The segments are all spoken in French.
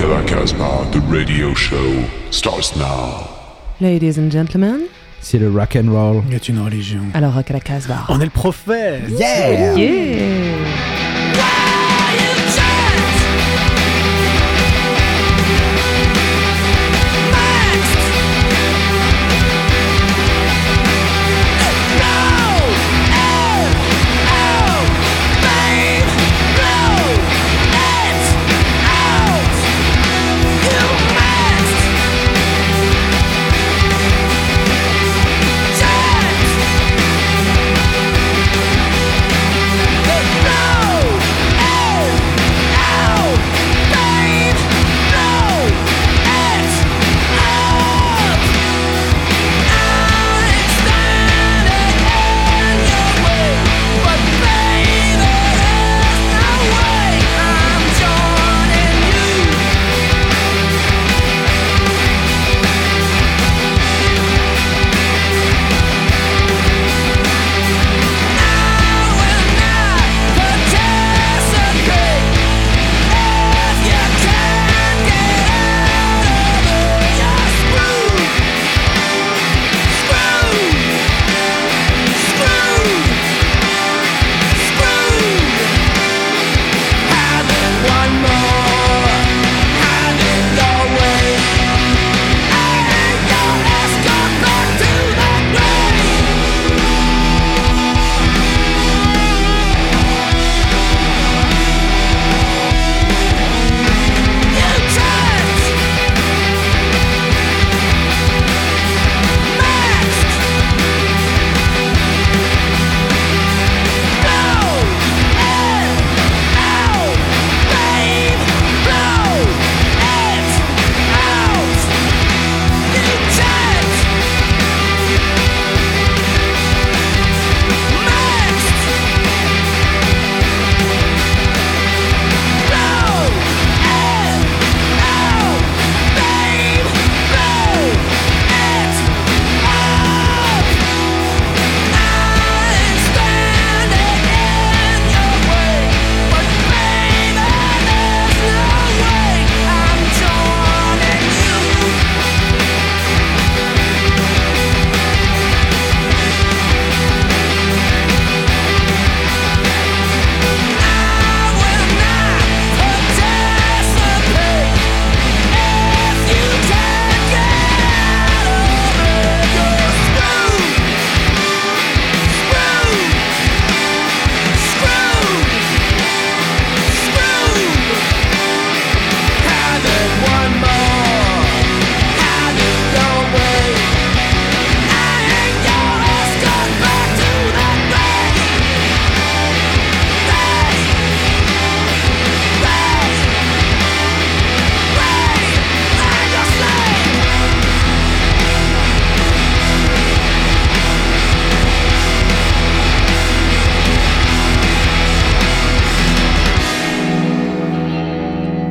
La Casbah, the radio show starts now. Ladies and gentlemen, C'est le rock and roll. est une religion. alors Rock à la Casbah. On est le prophète Yeah! Yeah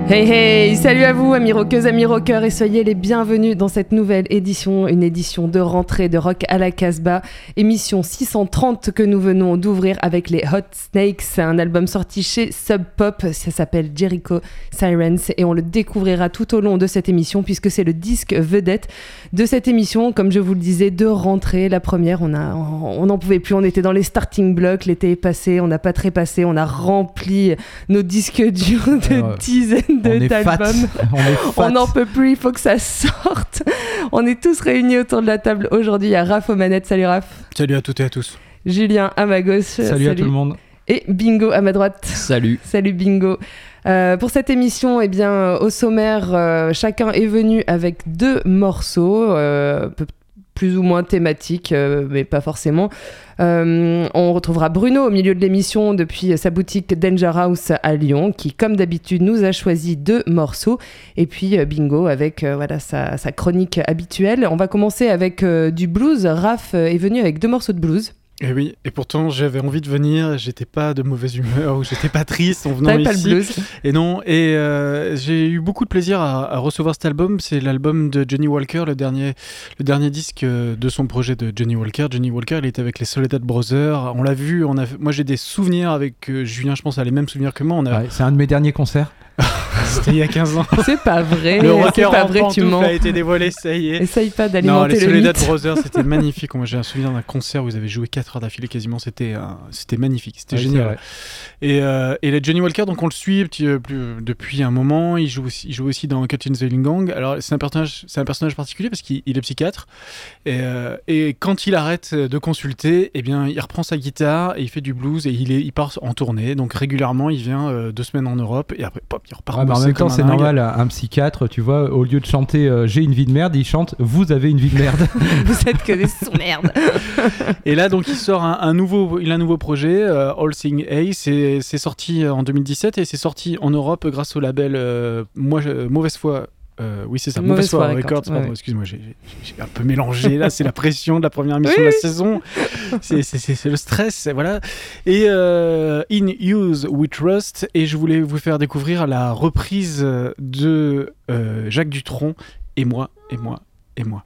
Hey hey, salut à vous amis rockeuses, amis rockeurs et soyez les bienvenus dans cette nouvelle édition, une édition de rentrée de Rock à la Casbah, émission 630 que nous venons d'ouvrir avec les Hot Snakes, un album sorti chez Sub Pop, ça s'appelle Jericho Sirens et on le découvrira tout au long de cette émission puisque c'est le disque vedette de cette émission, comme je vous le disais, de rentrée, la première, on a, on n'en pouvait plus, on était dans les starting blocks, l'été est passé, on n'a pas trépassé, on a rempli nos disques durs de dizaines de d'albums. On est fat. On n'en peut plus, il faut que ça sorte. On est tous réunis autour de la table aujourd'hui. Il y a Raph aux manettes, salut Raph. Salut à toutes et à tous. Julien à ma gauche. Salut, à tout le monde. Et Bingo à ma droite. Salut. Salut Bingo. Euh, pour cette émission, eh bien, euh, au sommaire, euh, chacun est venu avec deux morceaux, euh, plus ou moins thématiques, euh, mais pas forcément. Euh, on retrouvera Bruno au milieu de l'émission depuis sa boutique Danger House à Lyon, qui, comme d'habitude, nous a choisi deux morceaux. Et puis euh, Bingo avec voilà sa, sa chronique habituelle. On va commencer avec du blues. Raph est venu avec deux morceaux de blues. Et oui, et pourtant j'avais envie de venir, j'étais pas de mauvaise humeur ou j'étais pas triste en venant pas le ici. blues Et non, et euh, j'ai eu beaucoup de plaisir à, à recevoir cet album. C'est l'album de Johnny Walker, le dernier, le dernier disque euh, de son projet de Johnny Walker. Johnny Walker, il était avec les Soledad Brothers. On l'a vu, on a, moi j'ai des souvenirs avec euh, Julien, je pense, a les mêmes souvenirs que moi. On a, Ouais, c'est un de mes derniers concerts. C'était il y a 15 ans. C'est pas vrai. Le C'est rocker pas en vrai, tu mens. a été dévoilé, ça y est. Essaye pas Non, d'alimenter les le Soledad mythe. Brothers, c'était magnifique. Moi, j'ai un souvenir d'un concert où vous avez joué 4 heures d'affilée quasiment. C'était c'était magnifique, c'était Ouais, génial. Et, euh, et le Johnny Walker, donc on le suit petit, euh, plus- depuis un moment. Il joue aussi, il joue aussi dans Cut in the Healing Gang. Alors c'est un personnage, c'est un personnage particulier parce qu'il il est psychiatre. Et, euh, et quand il arrête de consulter, eh bien, il reprend sa guitare et il fait du blues et il, est, il part en tournée. Donc régulièrement, il vient euh, deux semaines en Europe et après, pop, il repart. Mais en même temps, c'est normal. Un psychiatre, tu vois, au lieu de chanter euh, J'ai une vie de merde, il chante Vous avez une vie de merde. Vous êtes que des sous-merdes. Et là, donc, il sort un, un nouveau, il a un nouveau projet, euh, All Sing A. C'est sorti euh, en 2017 et c'est sorti en Europe grâce au label euh, moi, je- Mauvaise Foi. Euh, oui, c'est ça, Mauvaise Foi Foi Records. Ouais. excuse-moi, j'ai un peu mélangé. Là, c'est la pression de la première émission de la saison. C'est le stress, voilà. Et euh, In Use We Trust. Et je voulais vous faire découvrir la reprise de euh, Jacques Dutronc et moi, et moi, et moi.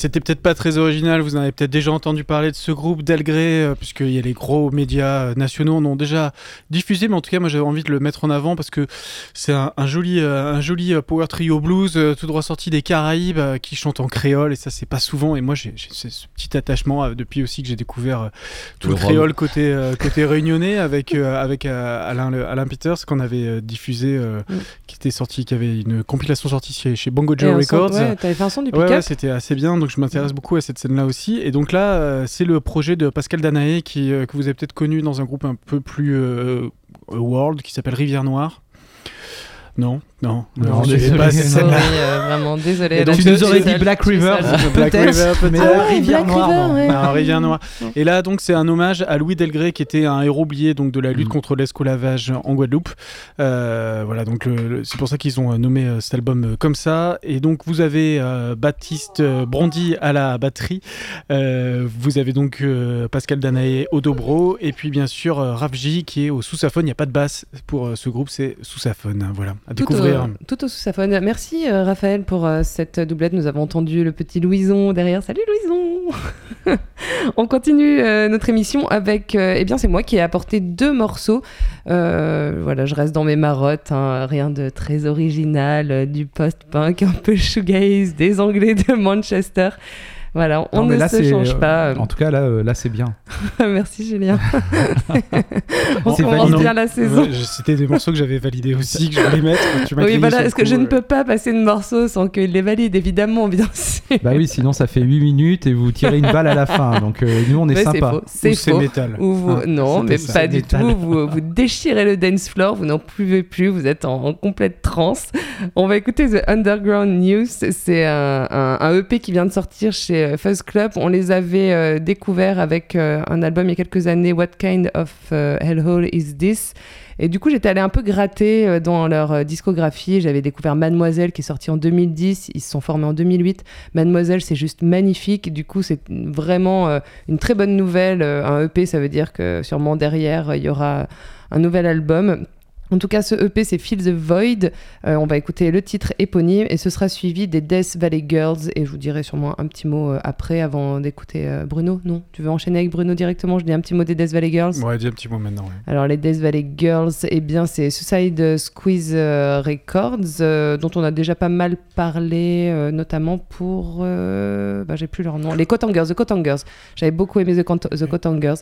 C'était peut-être pas très original, vous en avez peut-être déjà entendu parler de ce groupe Delgré, euh, puisqu'il y a les gros médias euh, nationaux en ont déjà diffusé, mais en tout cas, moi j'avais envie de le mettre en avant parce que c'est un, un joli, euh, un joli euh, power trio blues, euh, tout droit sorti des Caraïbes, euh, qui chante en créole, et ça c'est pas souvent, et moi j'ai j'ai ce petit attachement euh, depuis aussi que j'ai découvert euh, tout Le créole côté, euh, côté réunionnais avec, euh, avec euh, Alain, le- Alain Peters qu'on avait euh, diffusé, euh, Mm. qui était sorti, qui avait une compilation sortie chez, chez Bongo Joe Records. Ouais, t'avais fait un son du Ouais, pick-up? ouais, c'était assez bien, donc je m'intéresse beaucoup à cette scène-là aussi. Et donc là, euh, c'est le projet de Pascal Danaé, qui, euh, que vous avez peut-être connu dans un groupe un peu plus euh, world, qui s'appelle Rivière Noire. Non, non, Non, désolé, pas, non. Sorry, euh, vraiment désolé. Donc, tu nous aurais dit Black River, River, peut-être, mais la Ah Rivière Black Noire, River, non. ouais. Non, Rivière Noire. Et là, donc, c'est un hommage à Louis Delgré, qui était un héros oublié donc, de la lutte Mm. contre l'esclavage en Guadeloupe. Euh, voilà, donc c'est pour ça qu'ils ont euh, nommé euh, cet album euh, comme ça. Et donc, vous avez euh, Baptiste euh, Brandy à la batterie. Euh, vous avez donc euh, Pascal Danaé au dobro. Et puis, bien sûr, euh, Rafji qui est au sous-saphone. Il n'y a pas de basse pour euh, ce groupe, c'est sous-saphone. Voilà, à Tout découvrir. Au, tout au sous-saphone. Merci euh, Raphaël pour euh, cette doublette. Nous avons entendu le petit Louison derrière. Salut Louison On continue euh, notre émission avec... euh, eh bien c'est moi qui ai apporté deux morceaux. Euh, voilà, je reste dans mes marottes. hein, rien de très original. euh, du post-punk, un peu shoegaze, des Anglais de Manchester. Voilà, on Non, ne là, se change euh, pas. En tout cas, là, euh, là c'est bien. Merci Julien. on commence bien la saison. C'était des morceaux que j'avais validés aussi, que je voulais mettre. Tu Oui, voilà, parce que je ne euh. peux pas passer de morceau sans qu'il les valide, évidemment, bien sûr. Bah oui, sinon ça fait 8 minutes et vous tirez une balle à la fin. Donc euh, nous, on est Mais c'est sympa. faux, c'est Ou c'est faux. métal. Ou vous- Ah, non, mais ça, pas du métal. tout. Vous, vous déchirez le dance floor, vous n'en pouvez plus, vous êtes en, en complète transe. On va écouter The Underground News. C'est un, un- un EP qui vient de sortir chez euh, Fuzz Club. On les avait euh, découverts avec euh, un album il y a quelques années, What Kind of Hellhole Is This? Et du coup, j'étais allée un peu gratter dans leur discographie. J'avais découvert Mademoiselle qui est sortie en 2010. Ils se sont formés en 2008. Mademoiselle, c'est juste magnifique. Du coup, c'est vraiment une très bonne nouvelle. Un EP, ça veut dire que sûrement derrière, il y aura un nouvel album. En tout cas, ce EP, c'est Feel the Void. Euh, on va écouter le titre éponyme et ce sera suivi des Death Valley Girls. Et je vous dirai sûrement un petit mot euh, après, avant d'écouter euh, Bruno. Non Tu veux enchaîner avec Bruno directement? Je dis un petit mot des Death Valley Girls Ouais, dis un petit mot maintenant. ouais. alors les Death Valley Girls, eh bien c'est Suicide Squeeze Records, dont on a déjà pas mal parlé, notamment pour, bah, j'ai plus leur nom, les Cotangers, The Cotangers. J'avais beaucoup aimé The, Cotangers.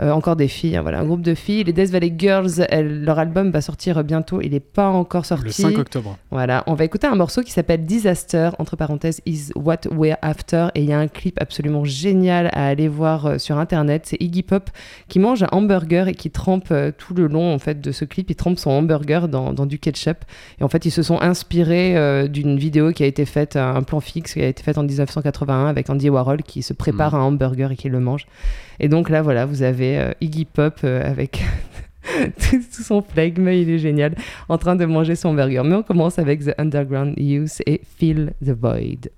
Euh, encore des filles, hein, voilà, un groupe de filles. Les Death Valley Girls, elles- leur album va sortir bientôt. Il n'est pas encore sorti. Le 5 octobre. Voilà, on va écouter un morceau qui s'appelle Disaster, entre parenthèses, is what we're after. Et il y a un clip absolument génial à aller voir euh, sur internet. C'est Iggy Pop qui mange un hamburger et qui trempe euh, tout le long en fait de ce clip. Il trempe son hamburger dans, dans du ketchup. Et en fait, ils se sont inspirés euh, d'une vidéo qui a été faite, un plan fixe qui a été faite en 1981 avec Andy Warhol qui se prépare un hamburger et qui le mange. Et donc là, voilà, vous avez euh, Iggy Pop euh, avec. tout son flegme, il est génial en train de manger son burger. Mais on commence avec The Underground Youth et Feel the Void.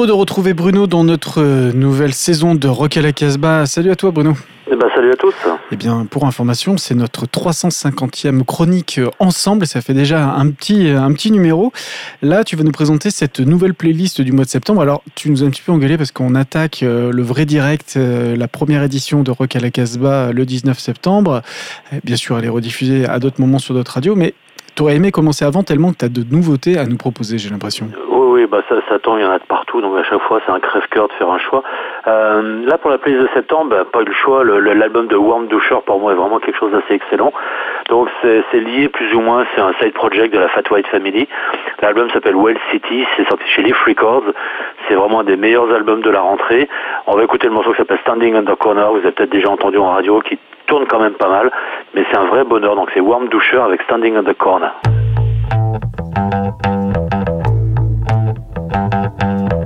Heureux de retrouver Bruno dans notre euh, nouvelle saison de Rock à la Casbah. Salut à toi Bruno. Eh ben, salut à tous. Eh bien, pour information, c'est notre 350e chronique euh, ensemble. Ça fait déjà un petit, un petit numéro. Là, tu vas nous présenter cette nouvelle playlist du mois de septembre. Alors, tu nous as un petit peu engueulé parce qu'on attaque euh, le vrai direct, euh, la première édition de Rock à la Casbah euh, le 19 septembre. Euh, Bien sûr, elle est rediffusée à d'autres moments sur d'autres radios, mais tu aurais aimé commencer avant tellement que tu as de nouveautés à nous proposer, j'ai l'impression. Bah ça, ça tombe, il y en a de partout, donc à chaque fois c'est un crève-cœur de faire un choix. Euh, là, pour la playlist de septembre, bah, pas eu le choix. L'album de Warm Dusher, pour moi, est vraiment quelque chose d'assez excellent. Donc c'est lié plus ou moins, c'est un side project de la Fat White Family. L'album s'appelle Well City, c'est sorti chez Leaf Records. C'est vraiment un des meilleurs albums de la rentrée. On va écouter le morceau qui s'appelle Standing Under Corner, vous avez peut-être déjà entendu en radio, qui tourne quand même pas mal, mais c'est un vrai bonheur. Donc c'est Warm Dusher avec Standing Under Corner. Standing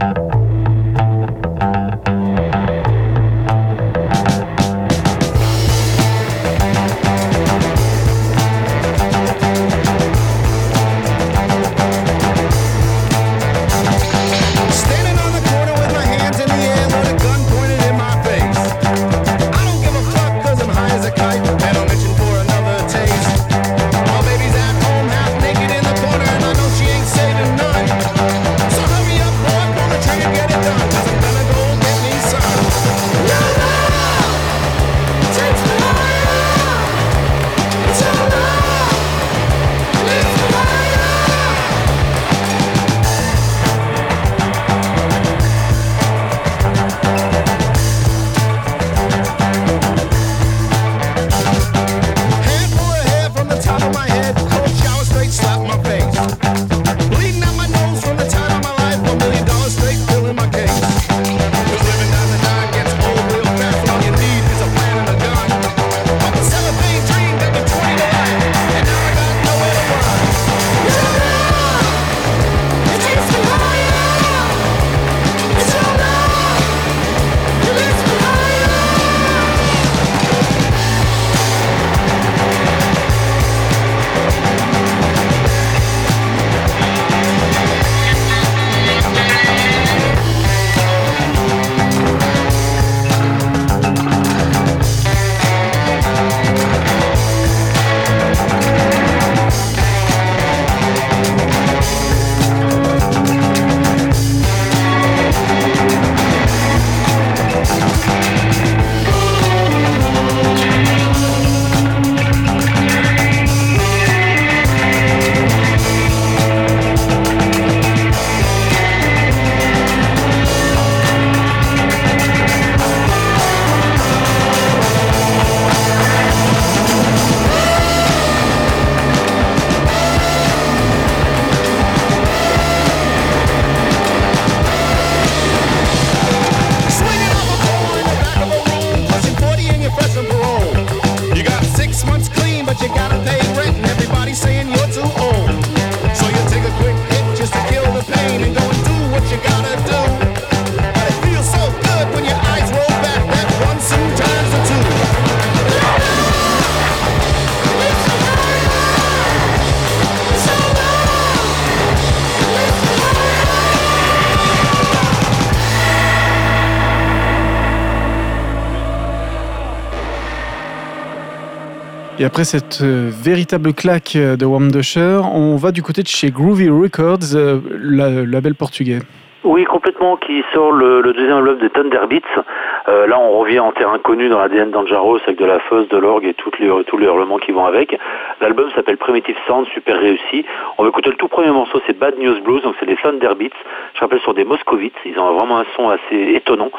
Et après cette euh, véritable claque euh, de Warm Dusher, on va du côté de chez Groovy Records, euh, la- label portugais. Oui, complètement, qui sort le, le deuxième album de Thunder Beats. Euh, là, on revient en terrain connu dans l'ADN d'Angeros avec de la fuzz, de l'orgue et tous les hurlements qui vont avec. L'album s'appelle Primitive Sound, super réussi. On va écouter le tout premier morceau, c'est Bad News Blues, donc c'est des Thunder Beats. Je rappelle, sur des moscovites. Ils ont vraiment un son assez étonnant.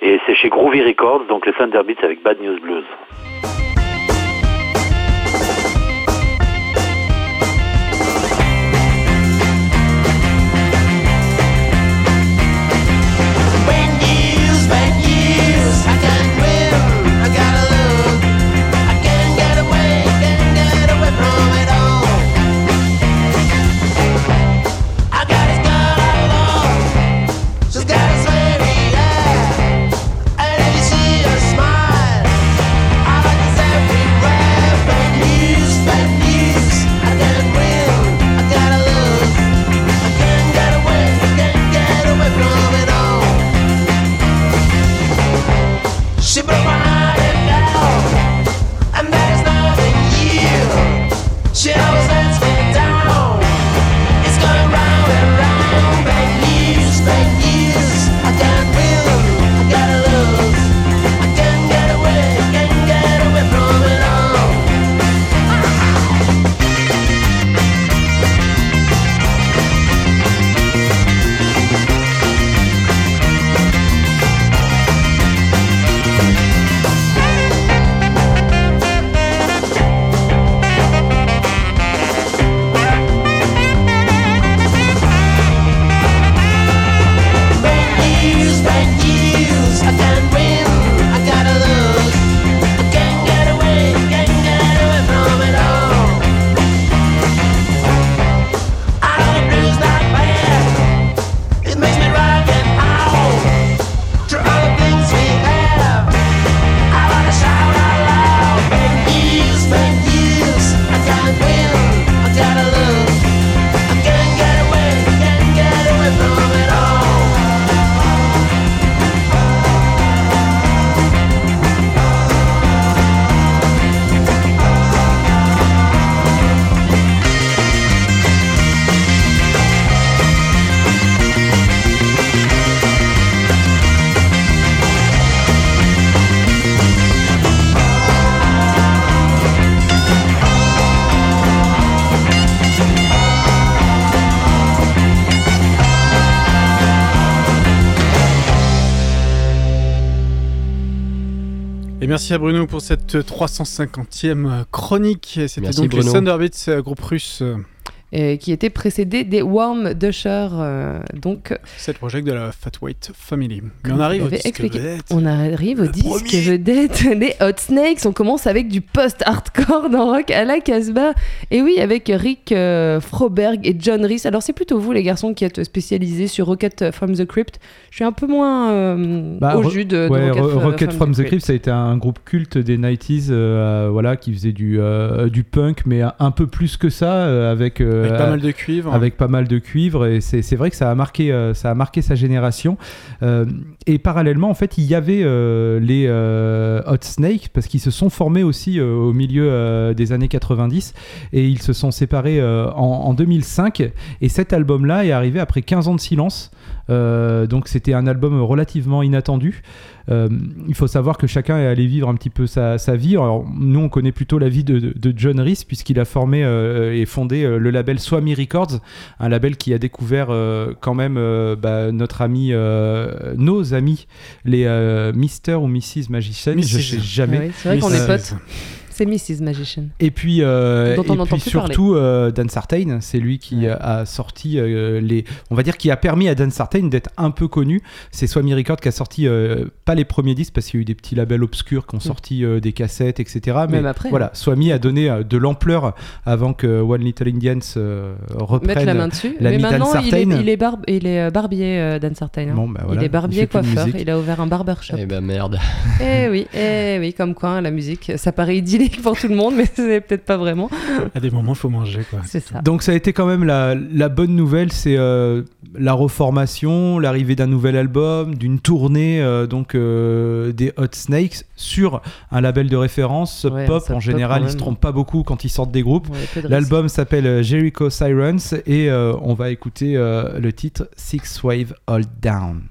Et c'est chez Groovy Records, donc les Thunder Beats avec Bad News Blues. Et merci à Bruno pour cette 350e chronique. C'était donc Bruno. les Thunderbits, euh, groupe russe. Euh, euh, qui était précédé des Warm Dusher. euh, donc, C'est le projet de la Fat White Family. Mais on arrive au disque expliqué. vedette. on arrive au Le disque premier. vedette, les Hot Snakes. On commence avec du post-hardcore dans Rock à la Casbah. Et oui, avec Rick euh, Froberg et John Reese. Alors, c'est plutôt vous, les garçons, qui êtes spécialisés sur Rocket from the Crypt. Je suis un peu moins euh, Bah, au jus de, de Ouais, Rocket, from- Rocket from the Crypt, ça a été un groupe culte des 90s, euh, voilà, qui faisait du, euh, du punk, mais un, un peu plus que ça, euh, avec, euh, Avec pas mal de cuivre. avec pas mal de cuivre et c'est vrai que ça a marqué euh, ça a marqué sa génération Euh, et parallèlement en fait il y avait euh, les euh, Hot Snake parce qu'ils se sont formés aussi euh, au milieu euh, des années 90 et ils se sont séparés euh, en, en 2005 et cet album là est arrivé après 15 ans de silence Euh, donc c'était un album relativement inattendu Euh, il faut savoir que chacun est allé vivre un petit peu sa, sa vie. Alors, nous, on connaît plutôt la vie de, John Reese, puisqu'il a formé euh, et fondé le label Swami Records, un label qui a découvert quand même bah, notre ami, nos amis, les Mr. ou Mrs. Magician, je Mrs. sais jamais. Ouais, c'est vrai qu'on est potes. C'est Mrs. Magician. Et puis, euh, et puis surtout euh, Dan Sartain, c'est lui qui Ouais. a sorti euh, les, on va dire, qui a permis à Dan Sartain d'être un peu connu. C'est Swami Records qui a sorti euh, pas les premiers disques parce qu'il y a eu des petits labels obscurs qui ont sorti euh, des cassettes, etc. Mais Même après. voilà, Swami a donné euh, de l'ampleur avant que One Little Indians euh, reprenne. Mettre la main dessus. Mais Dan maintenant, il est, Sartain. il est, barbe- il est barbier, euh, Dan Sartain. hein. Bon, bah voilà, il est barbier coiffeur. Il a ouvert un barbershop. Eh ben merde. Eh oui, eh oui, comme quoi hein, la musique, ça paraît idyllique pour tout le monde, mais c'est peut-être pas vraiment. À des moments, il faut manger. Quoi. Ça. Donc ça a été quand même la, la bonne nouvelle, c'est euh, la reformation, l'arrivée d'un nouvel album, d'une tournée euh, donc euh, des Hot Snakes sur un label de référence Ouais, Pop. En général, ils se trompent pas beaucoup quand ils sortent des groupes. Ouais, de. L'album s'appelle Jericho Sirens et on va écouter le titre Six Wave Hold Down.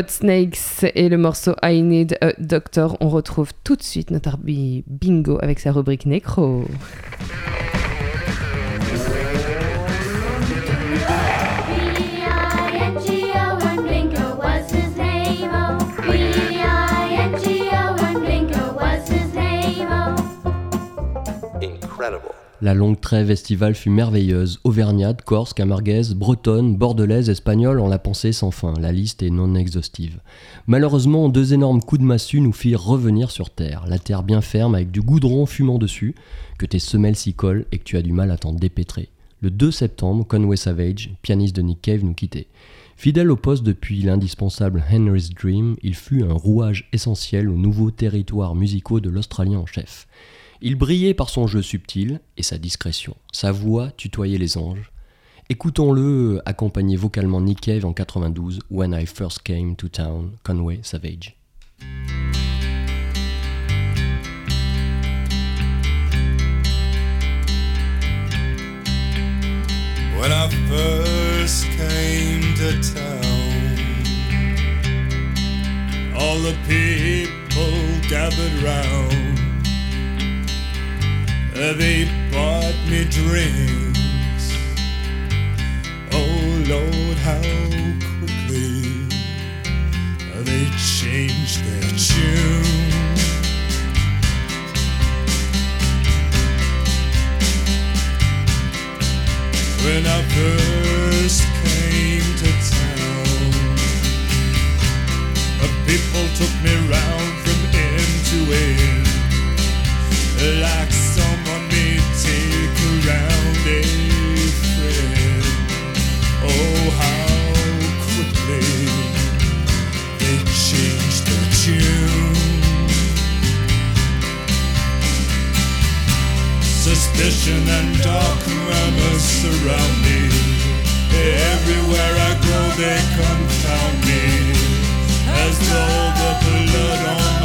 Hot Snakes et le morceau I Need a Doctor. On retrouve tout de suite notre bingo avec sa rubrique nécro. La longue trêve estivale fut merveilleuse. Auvergnate, corse, camarguaise, bretonne, bordelaise, espagnole, on la pensait sans fin. La liste est non exhaustive. Malheureusement, deux énormes coups de massue nous firent revenir sur terre. La terre bien ferme avec du goudron fumant dessus, que tes semelles s'y collent et que tu as du mal à t'en dépêtrer. Le 2 septembre, Conway Savage, pianiste de Nick Cave, nous quittait. Fidèle au poste depuis l'indispensable Henry's Dream, il fut un rouage essentiel aux nouveaux territoires musicaux de l'Australien en chef. Il brillait par son jeu subtil et sa discrétion. Sa voix tutoyait les anges. Écoutons-le accompagner vocalement Nick Cave en 92, When I First Came to Town, Conway Savage. When I first came to town, all the people gathered round. They bought me drinks. Oh Lord, how quickly they changed their tune. when I first came to town. Uh, People took me round from end to end, like someone Suspicion and dark murmurs surround me. Everywhere I go, they confound me. As though the blood on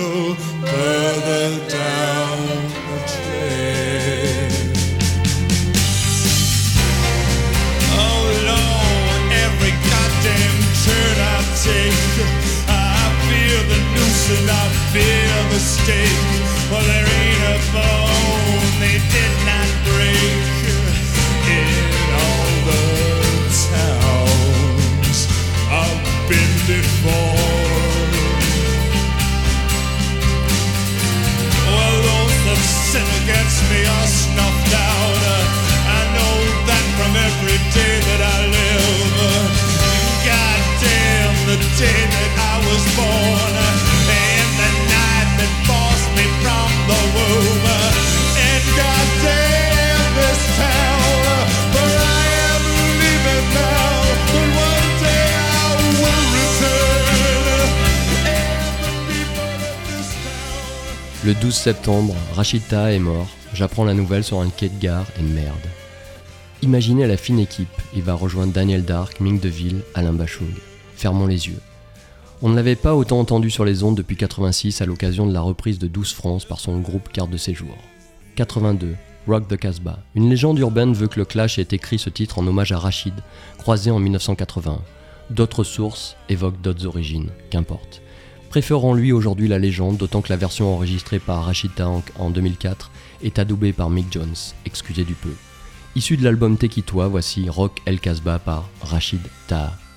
a further down the track. Oh Lord, every goddamn turn I take, I feel the noose and I feel the stake. Well, there Le 12 septembre, Rachita est mort. J'apprends la nouvelle sur un quai de gare et merde. Imaginez la fine équipe. Il va rejoindre Daniel Dark, Ming DeVille, Alain Bachung. Fermons les yeux. On ne l'avait pas autant entendu sur les ondes depuis 86 à l'occasion de la reprise de 12 France par son groupe Carte de séjour. 82, Rock the Casbah. Une légende urbaine veut que le Clash ait écrit ce titre en hommage à Rachid, croisé en 1981. D'autres sources évoquent d'autres origines, qu'importe. Préférons lui aujourd'hui la légende, d'autant que la version enregistrée par Rachida en, en 2004 est adoubée par Mick Jones, excusez du peu. Issu de l'album Tekitois, voici Rock El Casbah par Rachid Taha.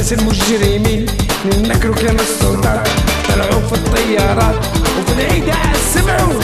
الناس المجرمين. نكروا كلام السلطات طلعوا في الطيارات وفي العيد سمعوا.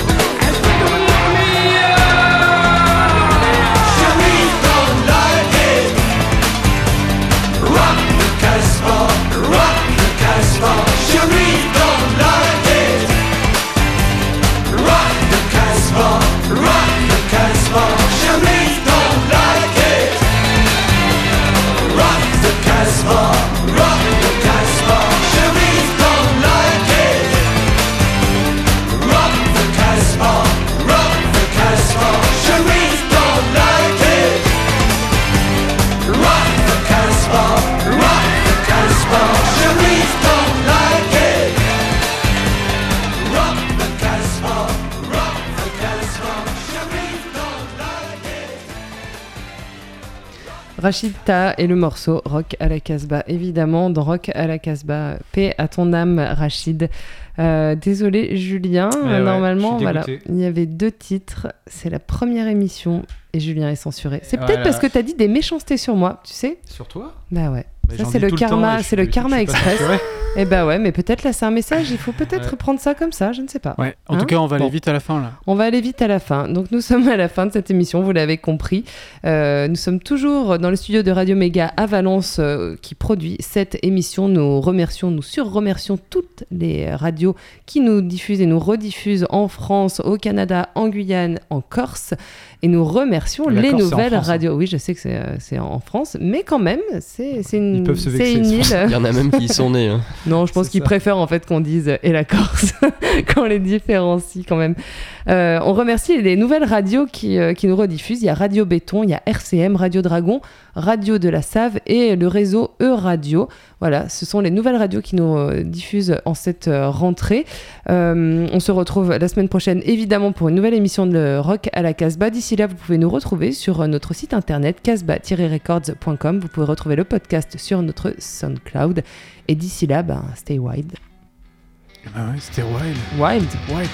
Rachid Ta et le morceau Rock à la Casbah. Évidemment, dans Rock à la Casbah, paix à ton âme, Rachid. Euh, désolé, Julien. Ouais, Normalement, voilà, il y avait deux titres. C'est la première émission et Julien est censuré. C'est peut-être parce que t'as dit des méchancetés sur moi, tu sais Sur toi? Bah ouais. Mais Ça, c'est le karma, c'est le karma express. Et bah ouais, mais peut-être là, c'est un message. Il faut peut-être Ouais. prendre ça comme ça, je ne sais pas. Ouais, en Hein tout cas, on va aller Bon. vite à la fin là. On va aller vite à la fin. Donc nous sommes à la fin de cette émission, vous l'avez compris. Euh, nous sommes toujours dans le studio de Radio Méga à Valence euh, qui produit cette émission. Nous remercions, nous surremercions toutes les radios qui nous diffusent et nous rediffusent en France, au Canada, en Guyane, en Corse. Et nous remercions La les Corse, nouvelles France, hein. radios. Oui, je sais que c'est euh, c'est en France, mais quand même, c'est une, Ils peuvent se c'est vexer, une île. Il y en a même qui y sont nés. hein. Non, je pense qu'ils préfèrent en fait qu'on dise euh, et la Corse quand on les différencie quand même. Euh, on remercie les nouvelles radios qui, euh, qui nous rediffusent. Il y a Radio Béton, il y a RCM, Radio Dragon, Radio de la Save et le réseau E-Radio. Voilà, ce sont les nouvelles radios qui nous euh, diffusent en cette euh, rentrée. Euh, on se retrouve la semaine prochaine évidemment pour une nouvelle émission de Rock à la Casbah. D'ici là, vous pouvez nous retrouver sur notre site internet casbah-records.com. Vous pouvez retrouver le podcast sur notre SoundCloud. Et d'ici là, ben, stay wild. Ah ouais, c'était wild. Wild Wild.